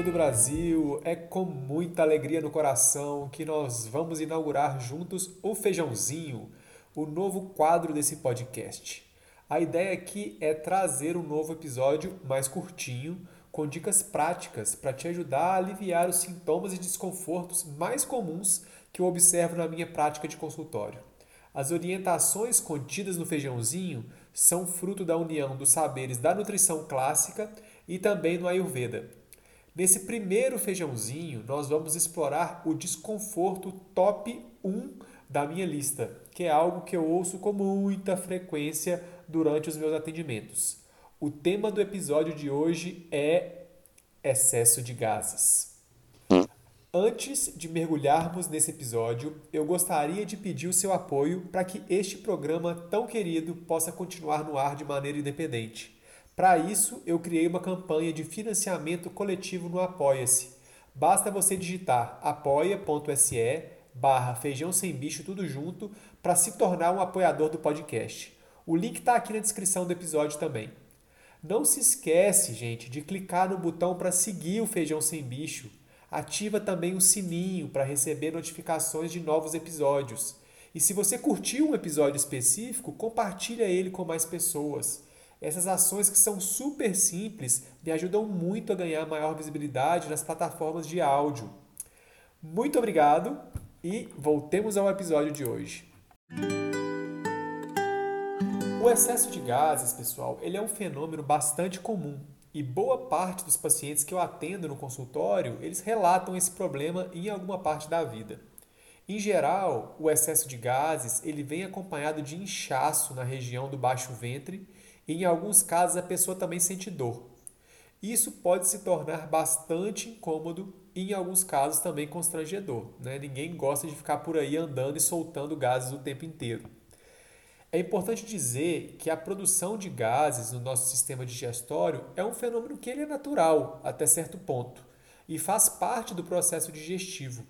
todo o Brasil! É com muita alegria no coração que nós vamos inaugurar juntos o Feijãozinho, o novo quadro desse podcast. A ideia aqui é trazer um novo episódio mais curtinho, com dicas práticas para te ajudar a aliviar os sintomas e desconfortos mais comuns que eu observo na minha prática de consultório. As orientações contidas no feijãozinho são fruto da união dos saberes da nutrição clássica e também no Ayurveda. Nesse primeiro feijãozinho, nós vamos explorar o desconforto top 1 da minha lista, que é algo que eu ouço com muita frequência durante os meus atendimentos. O tema do episódio de hoje é excesso de gases. Antes de mergulharmos nesse episódio, eu gostaria de pedir o seu apoio para que este programa tão querido possa continuar no ar de maneira independente. Para isso, eu criei uma campanha de financiamento coletivo no Apoia-se. Basta você digitar apoia.se barra feijão sem bicho tudo junto para se tornar um apoiador do podcast. O link está aqui na descrição do episódio também. Não se esquece, gente, de clicar no botão para seguir o Feijão Sem Bicho. Ativa também o sininho para receber notificações de novos episódios. E se você curtiu um episódio específico, compartilha ele com mais pessoas. Essas ações que são super simples me ajudam muito a ganhar maior visibilidade nas plataformas de áudio. Muito obrigado e voltemos ao episódio de hoje. O excesso de gases, pessoal, ele é um fenômeno bastante comum e boa parte dos pacientes que eu atendo no consultório, eles relatam esse problema em alguma parte da vida. Em geral, o excesso de gases, ele vem acompanhado de inchaço na região do baixo ventre em alguns casos a pessoa também sente dor. Isso pode se tornar bastante incômodo e em alguns casos também constrangedor. Né? Ninguém gosta de ficar por aí andando e soltando gases o tempo inteiro. É importante dizer que a produção de gases no nosso sistema digestório é um fenômeno que ele é natural até certo ponto e faz parte do processo digestivo.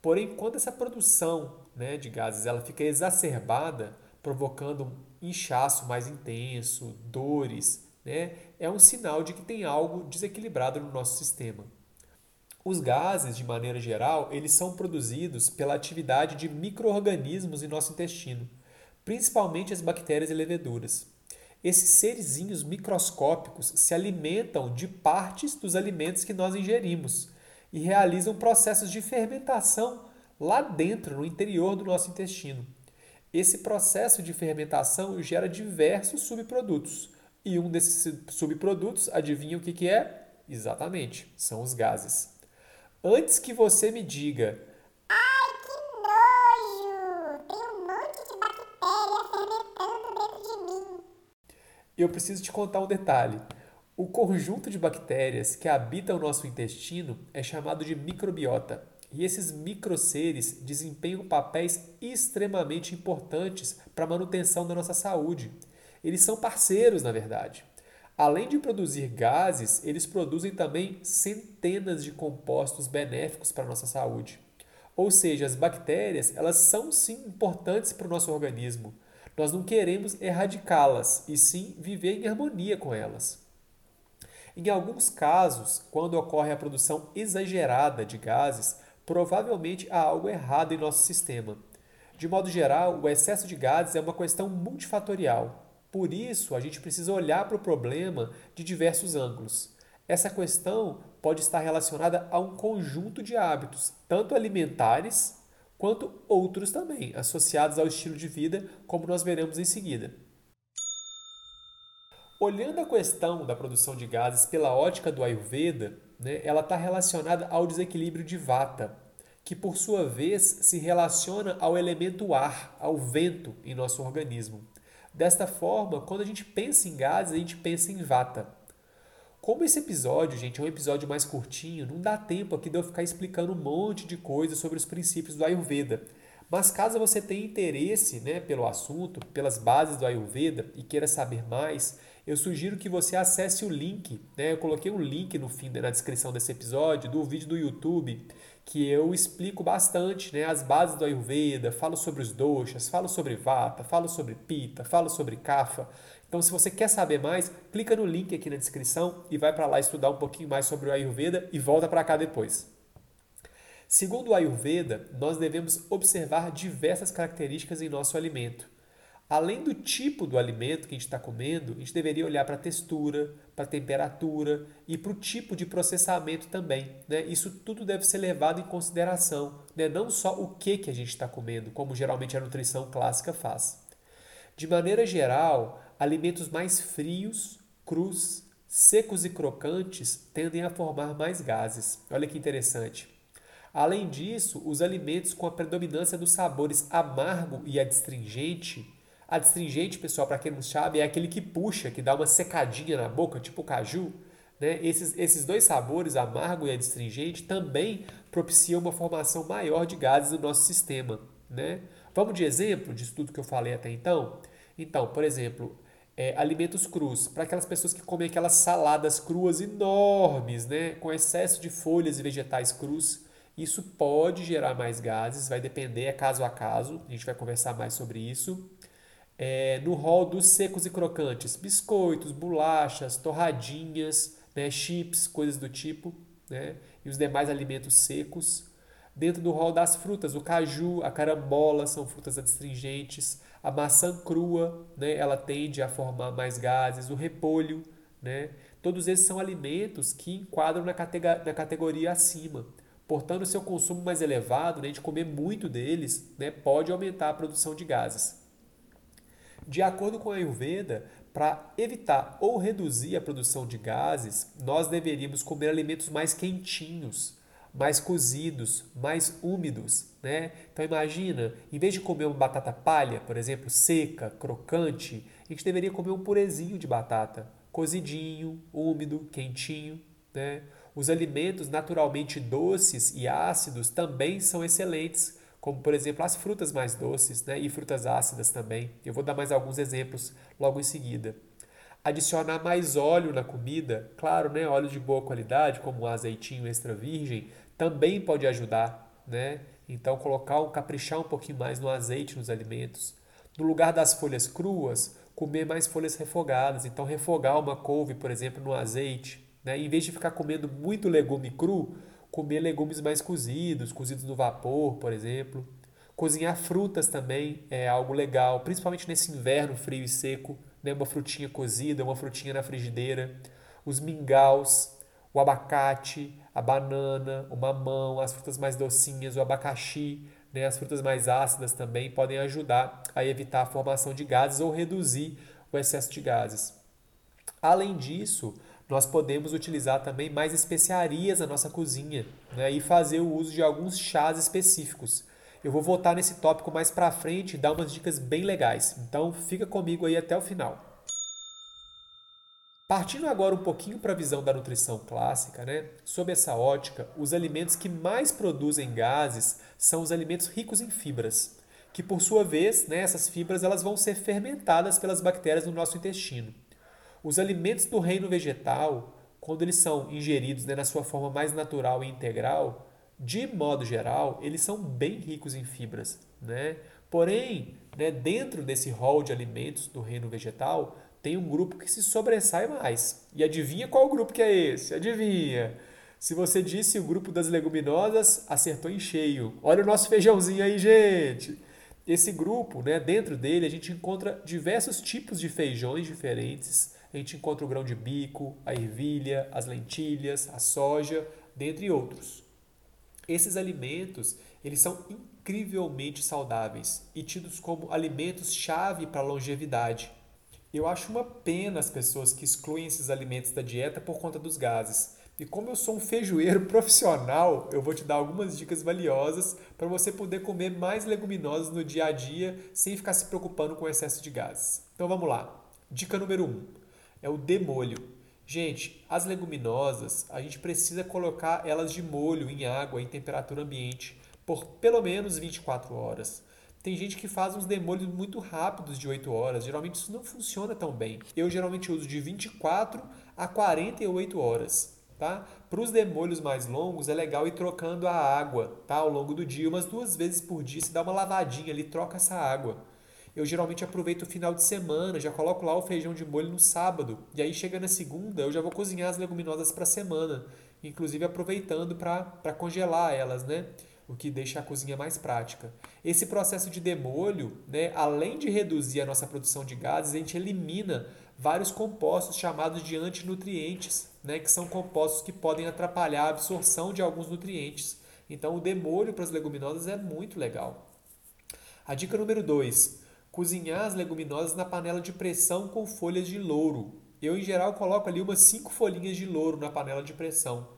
Porém, quando essa produção né, de gases ela fica exacerbada, provocando inchaço mais intenso, dores, né? é um sinal de que tem algo desequilibrado no nosso sistema. Os gases, de maneira geral, eles são produzidos pela atividade de microorganismos em nosso intestino, principalmente as bactérias e leveduras. Esses serizinhos microscópicos se alimentam de partes dos alimentos que nós ingerimos e realizam processos de fermentação lá dentro, no interior do nosso intestino. Esse processo de fermentação gera diversos subprodutos. E um desses subprodutos, adivinha o que, que é? Exatamente, são os gases. Antes que você me diga, Ai, que nojo! Tem um monte de bactéria fermentando dentro de mim. eu preciso te contar um detalhe. O conjunto de bactérias que habita o nosso intestino é chamado de microbiota. E esses microseres desempenham papéis extremamente importantes para a manutenção da nossa saúde. Eles são parceiros, na verdade. Além de produzir gases, eles produzem também centenas de compostos benéficos para a nossa saúde. Ou seja, as bactérias, elas são sim importantes para o nosso organismo. Nós não queremos erradicá-las, e sim viver em harmonia com elas. Em alguns casos, quando ocorre a produção exagerada de gases, provavelmente há algo errado em nosso sistema. De modo geral, o excesso de gases é uma questão multifatorial. Por isso, a gente precisa olhar para o problema de diversos ângulos. Essa questão pode estar relacionada a um conjunto de hábitos, tanto alimentares quanto outros também, associados ao estilo de vida, como nós veremos em seguida. Olhando a questão da produção de gases pela ótica do Ayurveda, né, ela está relacionada ao desequilíbrio de Vata, que por sua vez se relaciona ao elemento ar, ao vento em nosso organismo. Desta forma, quando a gente pensa em gases, a gente pensa em Vata. Como esse episódio, gente, é um episódio mais curtinho, não dá tempo aqui de eu ficar explicando um monte de coisas sobre os princípios do Ayurveda. Mas caso você tenha interesse né, pelo assunto, pelas bases do Ayurveda e queira saber mais, eu sugiro que você acesse o link. Né? Eu coloquei um link no fim na descrição desse episódio do vídeo do YouTube que eu explico bastante né, as bases do Ayurveda, falo sobre os doshas, falo sobre Vata, falo sobre Pita, falo sobre Kapha. Então, se você quer saber mais, clica no link aqui na descrição e vai para lá estudar um pouquinho mais sobre o Ayurveda e volta para cá depois. Segundo o Ayurveda, nós devemos observar diversas características em nosso alimento. Além do tipo do alimento que a gente está comendo, a gente deveria olhar para a textura, para a temperatura e para o tipo de processamento também. Né? Isso tudo deve ser levado em consideração, né? não só o que, que a gente está comendo, como geralmente a nutrição clássica faz. De maneira geral, alimentos mais frios, crus, secos e crocantes tendem a formar mais gases. Olha que interessante. Além disso, os alimentos com a predominância dos sabores amargo e adstringente Adstringente, pessoal, para quem não sabe, é aquele que puxa, que dá uma secadinha na boca, tipo caju. Né? Esses, esses dois sabores, amargo e adstringente, também propiciam uma formação maior de gases no nosso sistema. Né? Vamos de exemplo disso tudo que eu falei até então? Então, por exemplo, é, alimentos crus, para aquelas pessoas que comem aquelas saladas cruas enormes, né? com excesso de folhas e vegetais crus, isso pode gerar mais gases, vai depender, é caso a caso, a gente vai conversar mais sobre isso é, no rol dos secos e crocantes, biscoitos, bolachas, torradinhas, né, chips, coisas do tipo, né, e os demais alimentos secos. Dentro do rol das frutas, o caju, a carambola são frutas adstringentes, a maçã crua, né, ela tende a formar mais gases, o repolho, né, todos esses são alimentos que enquadram na, categoria, na categoria acima. Portanto, seu consumo mais elevado, né, de comer muito deles, né, pode aumentar a produção de gases. De acordo com a Ayurveda, para evitar ou reduzir a produção de gases, nós deveríamos comer alimentos mais quentinhos, mais cozidos, mais úmidos, né? Então imagina, em vez de comer uma batata palha, por exemplo, seca, crocante, a gente deveria comer um purezinho de batata, cozidinho, úmido, quentinho, né? Os alimentos naturalmente doces e ácidos também são excelentes como por exemplo as frutas mais doces né, e frutas ácidas também. Eu vou dar mais alguns exemplos logo em seguida. Adicionar mais óleo na comida, claro, né, óleo de boa qualidade, como o azeitinho extra virgem, também pode ajudar. Né? Então, colocar um, caprichar um pouquinho mais no azeite nos alimentos. No lugar das folhas cruas, comer mais folhas refogadas. Então, refogar uma couve, por exemplo, no azeite. Né? Em vez de ficar comendo muito legume cru, comer legumes mais cozidos, cozidos no vapor, por exemplo. Cozinhar frutas também é algo legal, principalmente nesse inverno frio e seco, né? uma frutinha cozida, uma frutinha na frigideira. Os mingaus, o abacate, a banana, o mamão, as frutas mais docinhas, o abacaxi, né? as frutas mais ácidas também podem ajudar a evitar a formação de gases ou reduzir o excesso de gases. Além disso, nós podemos utilizar também mais especiarias na nossa cozinha né, e fazer o uso de alguns chás específicos. Eu vou voltar nesse tópico mais para frente e dar umas dicas bem legais. Então fica comigo aí até o final. Partindo agora um pouquinho para a visão da nutrição clássica, né? sob essa ótica, os alimentos que mais produzem gases são os alimentos ricos em fibras, que por sua vez, né, essas fibras elas vão ser fermentadas pelas bactérias no nosso intestino. Os alimentos do reino vegetal, quando eles são ingeridos né, na sua forma mais natural e integral, de modo geral, eles são bem ricos em fibras. Né? Porém, né, dentro desse rol de alimentos do reino vegetal, tem um grupo que se sobressai mais. E adivinha qual grupo que é esse? Adivinha! Se você disse o grupo das leguminosas, acertou em cheio. Olha o nosso feijãozinho aí, gente! Esse grupo, né, dentro dele, a gente encontra diversos tipos de feijões diferentes, a gente encontra o grão de bico, a ervilha, as lentilhas, a soja, dentre outros. Esses alimentos, eles são incrivelmente saudáveis e tidos como alimentos-chave para a longevidade. Eu acho uma pena as pessoas que excluem esses alimentos da dieta por conta dos gases. E como eu sou um feijoeiro profissional, eu vou te dar algumas dicas valiosas para você poder comer mais leguminosas no dia a dia sem ficar se preocupando com o excesso de gases. Então vamos lá. Dica número 1. Um, é o demolho. Gente, as leguminosas, a gente precisa colocar elas de molho em água em temperatura ambiente por pelo menos 24 horas. Tem gente que faz uns demolhos muito rápidos de 8 horas. Geralmente isso não funciona tão bem. Eu geralmente uso de 24 a 48 horas. tá? Para os demolhos mais longos é legal ir trocando a água, tá? Ao longo do dia, umas duas vezes por dia, se dá uma lavadinha ali, troca essa água. Eu geralmente aproveito o final de semana, já coloco lá o feijão de molho no sábado, e aí chega na segunda, eu já vou cozinhar as leguminosas para a semana, inclusive aproveitando para congelar elas, né? o que deixa a cozinha mais prática. Esse processo de demolho, né, além de reduzir a nossa produção de gases, a gente elimina vários compostos chamados de antinutrientes, né, que são compostos que podem atrapalhar a absorção de alguns nutrientes. Então, o demolho para as leguminosas é muito legal. A dica número 2: cozinhar as leguminosas na panela de pressão com folhas de louro. Eu, em geral, coloco ali umas 5 folhinhas de louro na panela de pressão.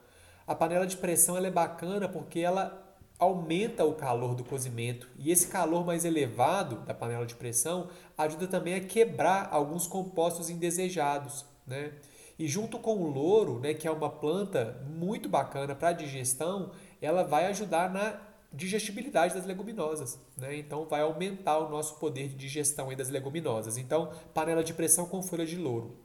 A panela de pressão ela é bacana porque ela aumenta o calor do cozimento e esse calor mais elevado da panela de pressão ajuda também a quebrar alguns compostos indesejados, né? E junto com o louro, né, que é uma planta muito bacana para digestão, ela vai ajudar na digestibilidade das leguminosas, né? Então vai aumentar o nosso poder de digestão das leguminosas. Então, panela de pressão com folha de louro.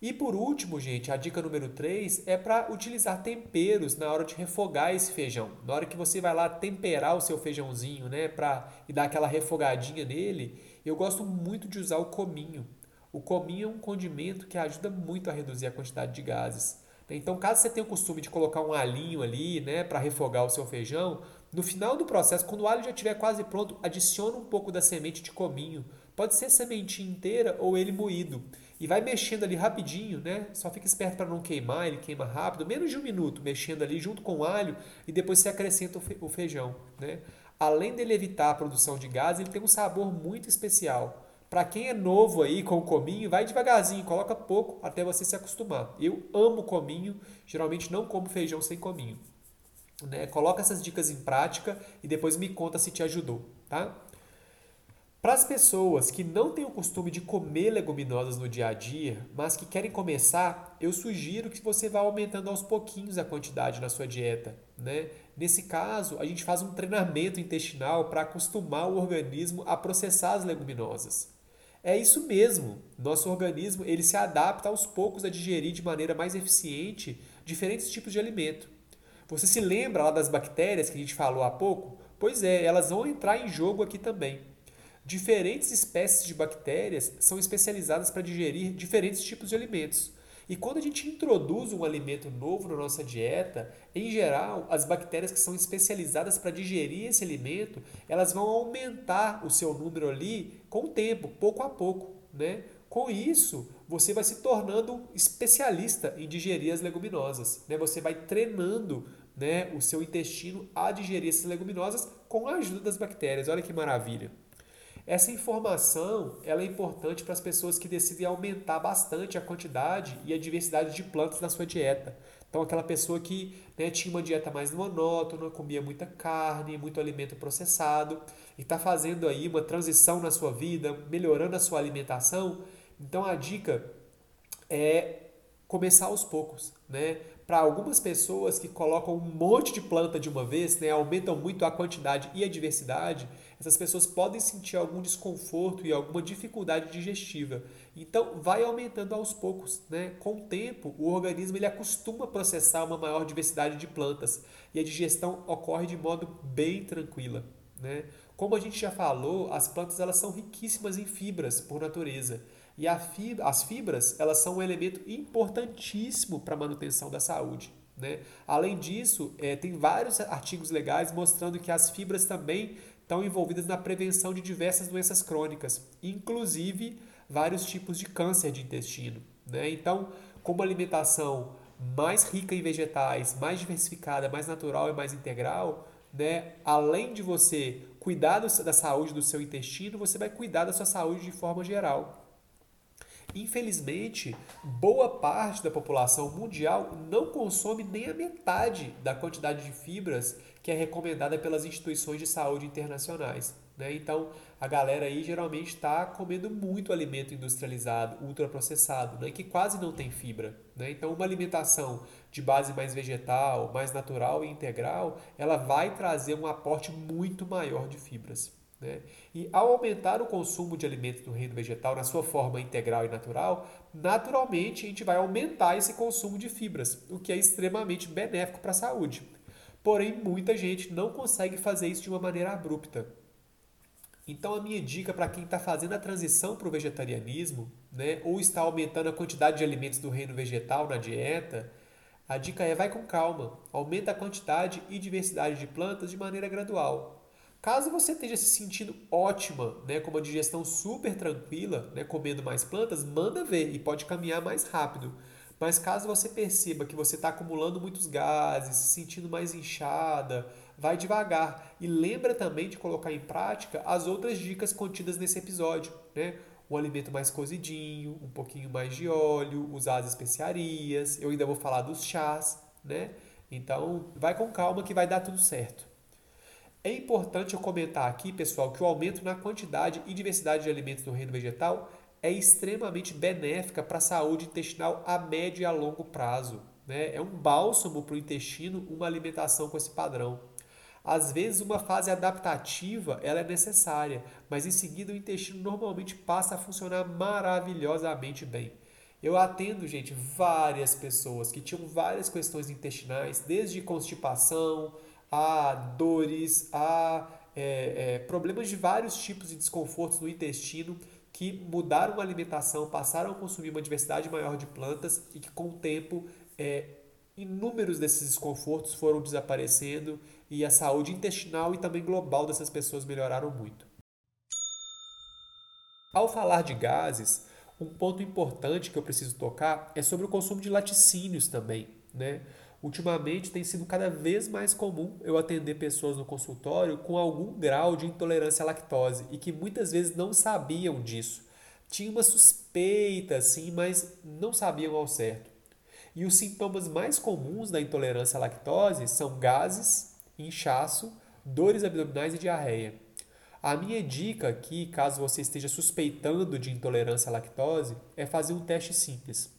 E por último, gente, a dica número 3 é para utilizar temperos na hora de refogar esse feijão. Na hora que você vai lá temperar o seu feijãozinho, né, para e dar aquela refogadinha nele, eu gosto muito de usar o cominho. O cominho é um condimento que ajuda muito a reduzir a quantidade de gases. Então, caso você tenha o costume de colocar um alinho ali, né, para refogar o seu feijão, no final do processo, quando o alho já estiver quase pronto, adicione um pouco da semente de cominho. Pode ser sementinha inteira ou ele moído e vai mexendo ali rapidinho, né? Só fica esperto para não queimar, ele queima rápido, menos de um minuto mexendo ali junto com o alho e depois você acrescenta o feijão, né? Além dele evitar a produção de gás, ele tem um sabor muito especial. Para quem é novo aí com o cominho, vai devagarzinho, coloca pouco até você se acostumar. Eu amo cominho, geralmente não como feijão sem cominho. Né? Coloca essas dicas em prática e depois me conta se te ajudou, tá? Para as pessoas que não têm o costume de comer leguminosas no dia a dia, mas que querem começar, eu sugiro que você vá aumentando aos pouquinhos a quantidade na sua dieta. Né? Nesse caso, a gente faz um treinamento intestinal para acostumar o organismo a processar as leguminosas. É isso mesmo. Nosso organismo ele se adapta aos poucos a digerir de maneira mais eficiente diferentes tipos de alimento. Você se lembra lá das bactérias que a gente falou há pouco? Pois é, elas vão entrar em jogo aqui também. Diferentes espécies de bactérias são especializadas para digerir diferentes tipos de alimentos. E quando a gente introduz um alimento novo na nossa dieta, em geral, as bactérias que são especializadas para digerir esse alimento, elas vão aumentar o seu número ali com o tempo, pouco a pouco, né? Com isso, você vai se tornando especialista em digerir as leguminosas, né? Você vai treinando, né, o seu intestino a digerir essas leguminosas com a ajuda das bactérias. Olha que maravilha. Essa informação ela é importante para as pessoas que decidem aumentar bastante a quantidade e a diversidade de plantas na sua dieta. Então, aquela pessoa que né, tinha uma dieta mais monótona, comia muita carne, muito alimento processado, e está fazendo aí uma transição na sua vida, melhorando a sua alimentação. Então, a dica é começar aos poucos, né? Para algumas pessoas que colocam um monte de planta de uma vez, né, aumentam muito a quantidade e a diversidade, essas pessoas podem sentir algum desconforto e alguma dificuldade digestiva. Então, vai aumentando aos poucos. Né? Com o tempo, o organismo ele acostuma processar uma maior diversidade de plantas e a digestão ocorre de modo bem tranquila. Né? Como a gente já falou, as plantas elas são riquíssimas em fibras por natureza. E fibra, as fibras elas são um elemento importantíssimo para a manutenção da saúde. Né? Além disso, é, tem vários artigos legais mostrando que as fibras também estão envolvidas na prevenção de diversas doenças crônicas, inclusive vários tipos de câncer de intestino. Né? Então, com uma alimentação mais rica em vegetais, mais diversificada, mais natural e mais integral, né? além de você cuidar da saúde do seu intestino, você vai cuidar da sua saúde de forma geral. Infelizmente, boa parte da população mundial não consome nem a metade da quantidade de fibras que é recomendada pelas instituições de saúde internacionais. Né? Então, a galera aí geralmente está comendo muito alimento industrializado, ultraprocessado, né? que quase não tem fibra. Né? Então, uma alimentação de base mais vegetal, mais natural e integral, ela vai trazer um aporte muito maior de fibras. Né? E ao aumentar o consumo de alimentos do reino vegetal na sua forma integral e natural, naturalmente a gente vai aumentar esse consumo de fibras, o que é extremamente benéfico para a saúde. Porém, muita gente não consegue fazer isso de uma maneira abrupta. Então, a minha dica para quem está fazendo a transição para o vegetarianismo, né, ou está aumentando a quantidade de alimentos do reino vegetal na dieta, a dica é vai com calma, aumenta a quantidade e diversidade de plantas de maneira gradual. Caso você esteja se sentindo ótima, né, com uma digestão super tranquila, né, comendo mais plantas, manda ver e pode caminhar mais rápido. Mas caso você perceba que você está acumulando muitos gases, se sentindo mais inchada, vai devagar. E lembra também de colocar em prática as outras dicas contidas nesse episódio. Né? Um alimento mais cozidinho, um pouquinho mais de óleo, usar as especiarias. Eu ainda vou falar dos chás. Né? Então, vai com calma que vai dar tudo certo. É importante eu comentar aqui, pessoal, que o aumento na quantidade e diversidade de alimentos no reino vegetal é extremamente benéfica para a saúde intestinal a médio e a longo prazo. Né? É um bálsamo para o intestino uma alimentação com esse padrão. Às vezes uma fase adaptativa ela é necessária, mas em seguida o intestino normalmente passa a funcionar maravilhosamente bem. Eu atendo, gente, várias pessoas que tinham várias questões intestinais, desde constipação, a dores, a é, é, problemas de vários tipos de desconfortos no intestino que mudaram a alimentação, passaram a consumir uma diversidade maior de plantas e que com o tempo é, inúmeros desses desconfortos foram desaparecendo e a saúde intestinal e também global dessas pessoas melhoraram muito. Ao falar de gases, um ponto importante que eu preciso tocar é sobre o consumo de laticínios também, né? Ultimamente tem sido cada vez mais comum eu atender pessoas no consultório com algum grau de intolerância à lactose e que muitas vezes não sabiam disso. Tinha uma suspeita, sim, mas não sabiam ao certo. E os sintomas mais comuns da intolerância à lactose são gases, inchaço, dores abdominais e diarreia. A minha dica aqui, caso você esteja suspeitando de intolerância à lactose, é fazer um teste simples.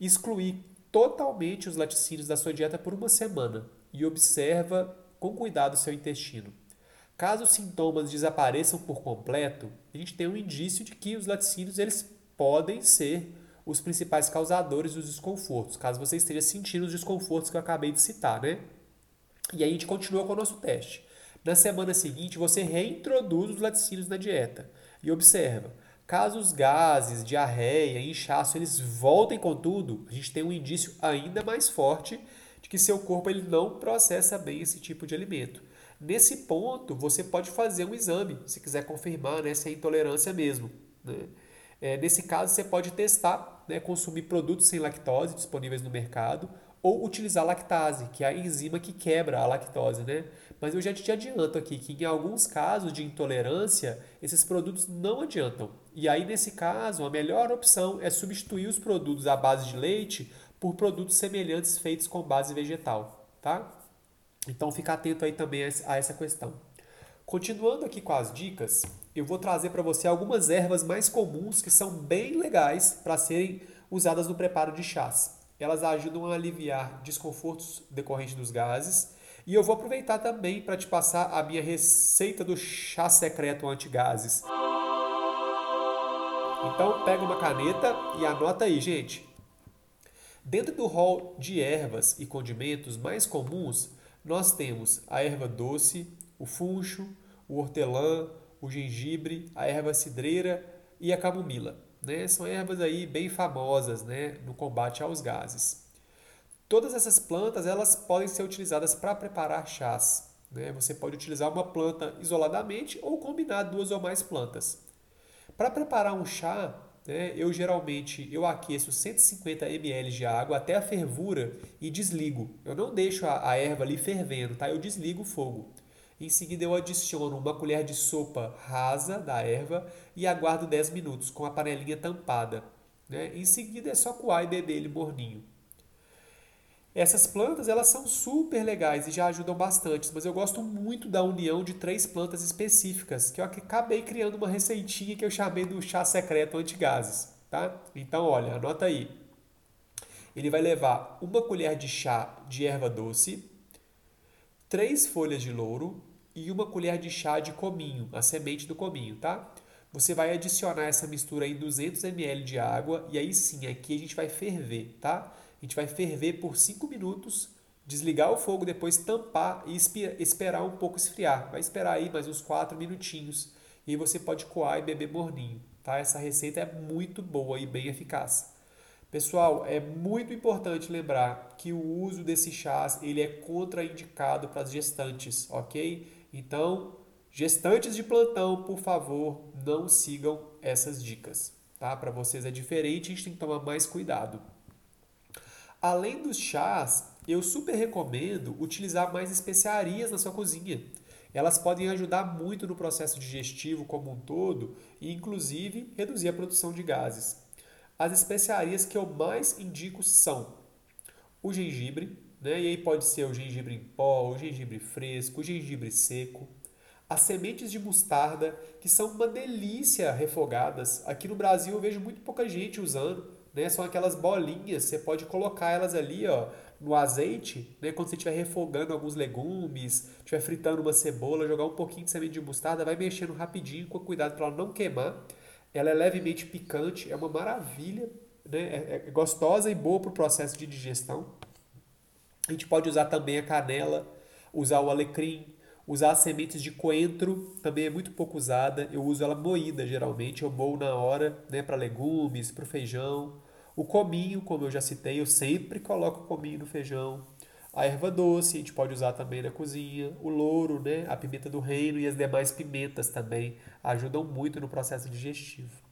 Excluir totalmente os laticínios da sua dieta por uma semana e observa com cuidado o seu intestino. Caso os sintomas desapareçam por completo, a gente tem um indício de que os laticínios eles podem ser os principais causadores dos desconfortos, caso você esteja sentindo os desconfortos que eu acabei de citar, né? E aí a gente continua com o nosso teste. Na semana seguinte, você reintroduz os laticínios na dieta e observa Caso os gases, diarreia, inchaço, eles voltem com tudo, a gente tem um indício ainda mais forte de que seu corpo ele não processa bem esse tipo de alimento. Nesse ponto, você pode fazer um exame, se quiser confirmar né, se é intolerância mesmo. Né? É, nesse caso, você pode testar, né, consumir produtos sem lactose disponíveis no mercado ou utilizar lactase, que é a enzima que quebra a lactose, né? Mas eu já te adianto aqui que em alguns casos de intolerância, esses produtos não adiantam. E aí, nesse caso, a melhor opção é substituir os produtos à base de leite por produtos semelhantes feitos com base vegetal, tá? Então, fica atento aí também a essa questão. Continuando aqui com as dicas, eu vou trazer para você algumas ervas mais comuns que são bem legais para serem usadas no preparo de chás elas ajudam a aliviar desconfortos decorrentes dos gases. E eu vou aproveitar também para te passar a minha receita do chá secreto anti-gases. Então pega uma caneta e anota aí, gente. Dentro do rol de ervas e condimentos mais comuns, nós temos a erva doce, o funcho, o hortelã, o gengibre, a erva cidreira e a camomila né, são ervas aí bem famosas né, no combate aos gases. Todas essas plantas elas podem ser utilizadas para preparar chás. Né? Você pode utilizar uma planta isoladamente ou combinar duas ou mais plantas. Para preparar um chá, né, eu geralmente eu aqueço 150 ml de água até a fervura e desligo. Eu não deixo a, a erva ali fervendo, tá? Eu desligo o fogo. Em seguida, eu adiciono uma colher de sopa rasa da erva e aguardo 10 minutos com a panelinha tampada. Né? Em seguida, é só coar e beber ele morninho. Essas plantas elas são super legais e já ajudam bastante, mas eu gosto muito da união de três plantas específicas, que eu acabei criando uma receitinha que eu chamei do chá secreto anti-gases. Tá? Então, olha, anota aí. Ele vai levar uma colher de chá de erva doce, três folhas de louro, e uma colher de chá de cominho, a semente do cominho, tá? Você vai adicionar essa mistura em 200 ml de água e aí sim, aqui a gente vai ferver, tá? A gente vai ferver por 5 minutos, desligar o fogo, depois tampar e esperar um pouco esfriar. Vai esperar aí mais uns 4 minutinhos e você pode coar e beber morninho, tá? Essa receita é muito boa e bem eficaz. Pessoal, é muito importante lembrar que o uso desse chás ele é contraindicado para as gestantes, ok? Então, gestantes de plantão, por favor, não sigam essas dicas, tá? Para vocês é diferente, a gente tem que tomar mais cuidado. Além dos chás, eu super recomendo utilizar mais especiarias na sua cozinha. Elas podem ajudar muito no processo digestivo como um todo e, inclusive, reduzir a produção de gases. As especiarias que eu mais indico são o gengibre, né? e aí pode ser o gengibre em pó, o gengibre fresco, o gengibre seco, as sementes de mostarda, que são uma delícia refogadas. Aqui no Brasil eu vejo muito pouca gente usando, né? São aquelas bolinhas, você pode colocar elas ali, ó, no azeite, né? Quando você estiver refogando alguns legumes, estiver fritando uma cebola, jogar um pouquinho de semente de mostarda, vai mexendo rapidinho, com cuidado para ela não queimar. Ela é levemente picante, é uma maravilha, né? é, é gostosa e boa para o processo de digestão. A gente pode usar também a canela, usar o alecrim, usar as sementes de coentro, também é muito pouco usada. Eu uso ela moída geralmente, eu moo na hora, né, para legumes, para o feijão. O cominho, como eu já citei, eu sempre coloco o cominho no feijão. A erva doce a gente pode usar também na cozinha, o louro, né, a pimenta do reino e as demais pimentas também ajudam muito no processo digestivo.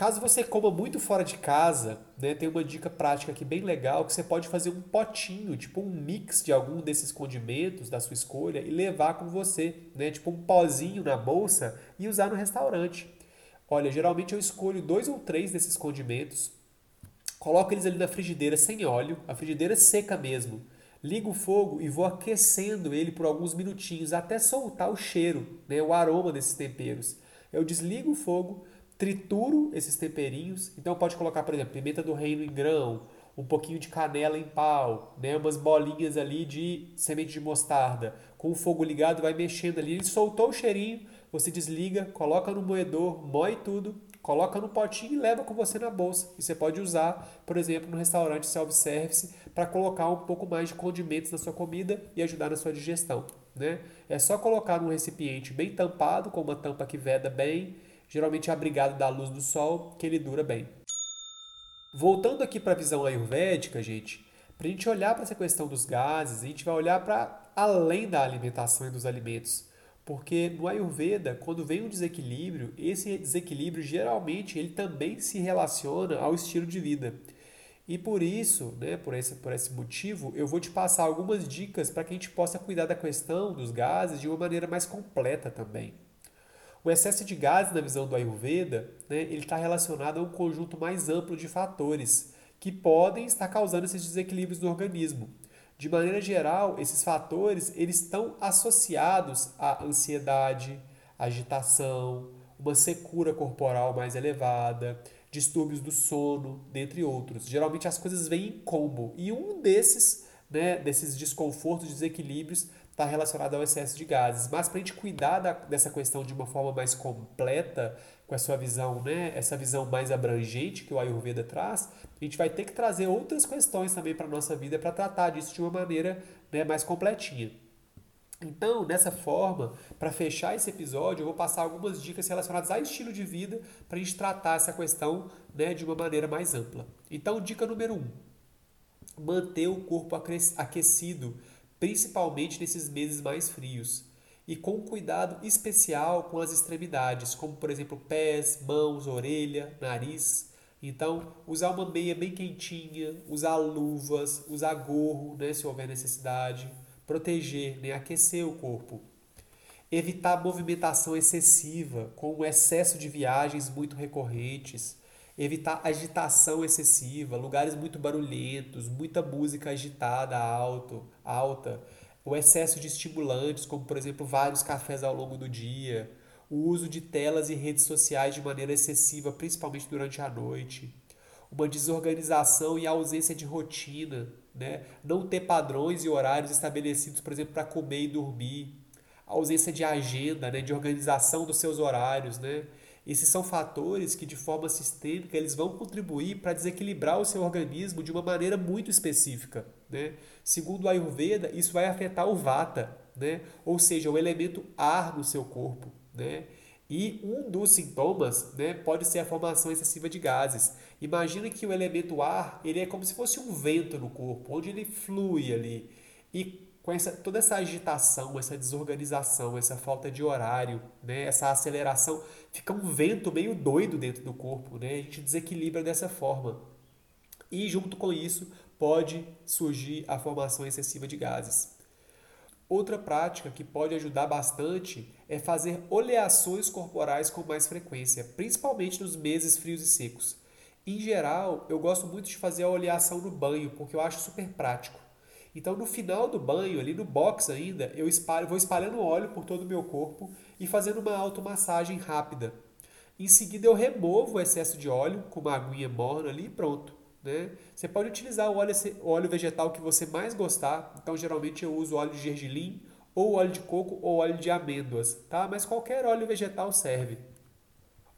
Caso você coma muito fora de casa, né, tem uma dica prática aqui bem legal que você pode fazer um potinho, tipo um mix de algum desses condimentos da sua escolha e levar com você, né, tipo um pozinho na bolsa e usar no restaurante. Olha, geralmente eu escolho dois ou três desses condimentos, coloco eles ali na frigideira sem óleo, a frigideira seca mesmo. Ligo o fogo e vou aquecendo ele por alguns minutinhos até soltar o cheiro, né, o aroma desses temperos. Eu desligo o fogo, trituro esses temperinhos. Então pode colocar, por exemplo, pimenta do reino em grão, um pouquinho de canela em pau, né, umas bolinhas ali de semente de mostarda. Com o fogo ligado, vai mexendo ali. Ele soltou o cheirinho, você desliga, coloca no moedor, moe tudo Coloca no potinho e leva com você na bolsa. E você pode usar, por exemplo, no restaurante self-service para colocar um pouco mais de condimentos na sua comida e ajudar na sua digestão. Né? É só colocar num recipiente bem tampado, com uma tampa que veda bem, geralmente abrigado da luz do sol, que ele dura bem. Voltando aqui para a visão ayurvédica, gente, para a gente olhar para essa questão dos gases, a gente vai olhar para além da alimentação e dos alimentos. Porque no Ayurveda, quando vem um desequilíbrio, esse desequilíbrio geralmente ele também se relaciona ao estilo de vida. E por isso, né, por, esse, por esse motivo, eu vou te passar algumas dicas para que a gente possa cuidar da questão dos gases de uma maneira mais completa também. O excesso de gases na visão do Ayurveda, né, ele está relacionado a um conjunto mais amplo de fatores que podem estar causando esses desequilíbrios no organismo. De maneira geral, esses fatores eles estão associados à ansiedade, agitação, uma secura corporal mais elevada, distúrbios do sono, dentre outros. Geralmente as coisas vêm em combo e um desses, né, desses desconfortos, desequilíbrios está relacionado ao excesso de gases. Mas para a gente cuidar da, dessa questão de uma forma mais completa, com a sua visão, né, essa visão mais abrangente que o Ayurveda traz, a gente vai ter que trazer outras questões também para a nossa vida para tratar disso de uma maneira né, mais completinha. Então, dessa forma, para fechar esse episódio, eu vou passar algumas dicas relacionadas ao estilo de vida para a gente tratar essa questão né, de uma maneira mais ampla. Então, dica número 1: um, manter o corpo aquecido, principalmente nesses meses mais frios e com cuidado especial com as extremidades, como por exemplo pés, mãos, orelha, nariz. Então, usar uma meia bem quentinha, usar luvas, usar gorro, né, se houver necessidade, proteger, né, aquecer o corpo. Evitar movimentação excessiva, com o excesso de viagens muito recorrentes. Evitar agitação excessiva, lugares muito barulhentos, muita música agitada, alto, alta o excesso de estimulantes, como por exemplo vários cafés ao longo do dia, o uso de telas e redes sociais de maneira excessiva, principalmente durante a noite, uma desorganização e ausência de rotina, né? não ter padrões e horários estabelecidos, por exemplo, para comer e dormir, ausência de agenda, né, de organização dos seus horários, né? Esses são fatores que, de forma sistêmica, eles vão contribuir para desequilibrar o seu organismo de uma maneira muito específica. Né? Segundo o Ayurveda, isso vai afetar o Vata, né? ou seja, o elemento ar no seu corpo. Né? E um dos sintomas né, pode ser a formação excessiva de gases. Imagina que o elemento ar ele é como se fosse um vento no corpo, onde ele flui ali. E com essa, toda essa agitação, essa desorganização, essa falta de horário, né, essa aceleração, fica um vento meio doido dentro do corpo, né? A gente desequilibra dessa forma. E junto com isso pode surgir a formação excessiva de gases. Outra prática que pode ajudar bastante é fazer oleações corporais com mais frequência, principalmente nos meses frios e secos. Em geral, eu gosto muito de fazer a oleação no banho, porque eu acho super prático. Então, no final do banho, ali no box ainda, eu espalho, vou espalhando óleo por todo o meu corpo e fazendo uma automassagem rápida. Em seguida, eu removo o excesso de óleo com uma aguinha morna ali e pronto. Né? Você pode utilizar o óleo, óleo vegetal que você mais gostar. Então, geralmente, eu uso óleo de gergelim, ou óleo de coco, ou óleo de amêndoas. Tá? Mas qualquer óleo vegetal serve.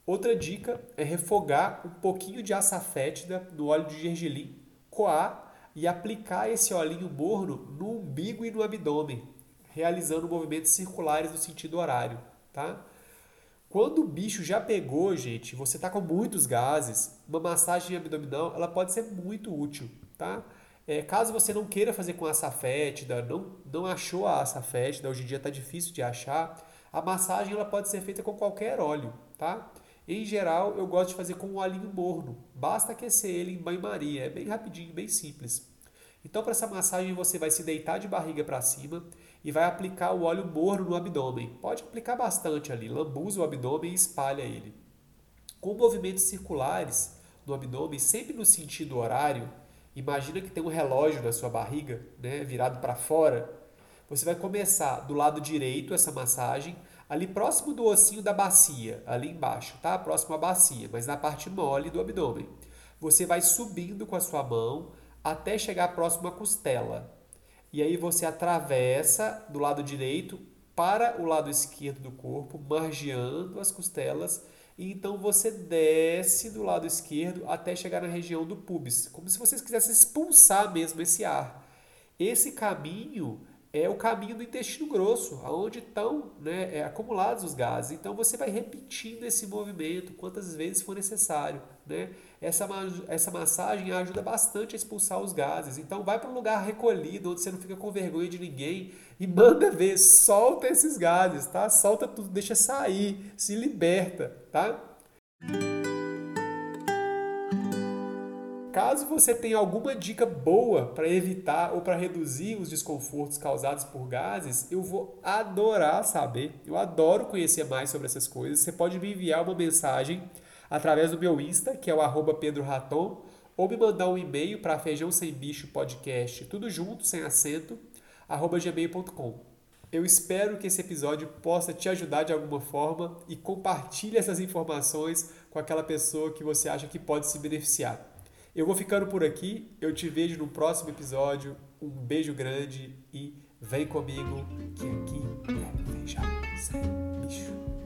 Outra dica é refogar um pouquinho de açafétida no óleo de gergelim, coar e aplicar esse olhinho morno no umbigo e no abdômen, realizando movimentos circulares no sentido horário, tá? Quando o bicho já pegou, gente, você está com muitos gases, uma massagem abdominal ela pode ser muito útil, tá? É, caso você não queira fazer com a safétida, não, não achou a safétida, hoje em dia está difícil de achar, a massagem ela pode ser feita com qualquer óleo, tá? Em geral, eu gosto de fazer com um olhinho morno. Basta aquecer ele em banho-maria. É bem rapidinho, bem simples. Então, para essa massagem, você vai se deitar de barriga para cima e vai aplicar o óleo morno no abdômen. Pode aplicar bastante ali, lambuza o abdômen e espalha ele. Com movimentos circulares no abdômen, sempre no sentido horário, imagina que tem um relógio na sua barriga, né, virado para fora. Você vai começar do lado direito essa massagem, ali próximo do ossinho da bacia, ali embaixo, tá? Próximo à bacia, mas na parte mole do abdômen. Você vai subindo com a sua mão até chegar próximo à costela. E aí você atravessa do lado direito para o lado esquerdo do corpo, margeando as costelas, e então você desce do lado esquerdo até chegar na região do pubis, como se vocês quisessem expulsar mesmo esse ar. Esse caminho é o caminho do intestino grosso, aonde estão né, é, acumulados os gases. Então você vai repetindo esse movimento quantas vezes for necessário. Né? Essa, essa massagem ajuda bastante a expulsar os gases. Então vai para um lugar recolhido, onde você não fica com vergonha de ninguém e manda ver, solta esses gases, tá? Solta tudo, deixa sair, se liberta, tá? Caso você tenha alguma dica boa para evitar ou para reduzir os desconfortos causados por gases, eu vou adorar saber. Eu adoro conhecer mais sobre essas coisas. Você pode me enviar uma mensagem através do meu Insta, que é o arroba Pedro Raton, ou me mandar um e-mail para feijão sem bicho podcast, tudo junto, sem acento, gmail.com. Eu espero que esse episódio possa te ajudar de alguma forma e compartilhe essas informações com aquela pessoa que você acha que pode se beneficiar. Eu vou ficando por aqui. Eu te vejo no próximo episódio. Um beijo grande e vem comigo que aqui é viajar sem bicho.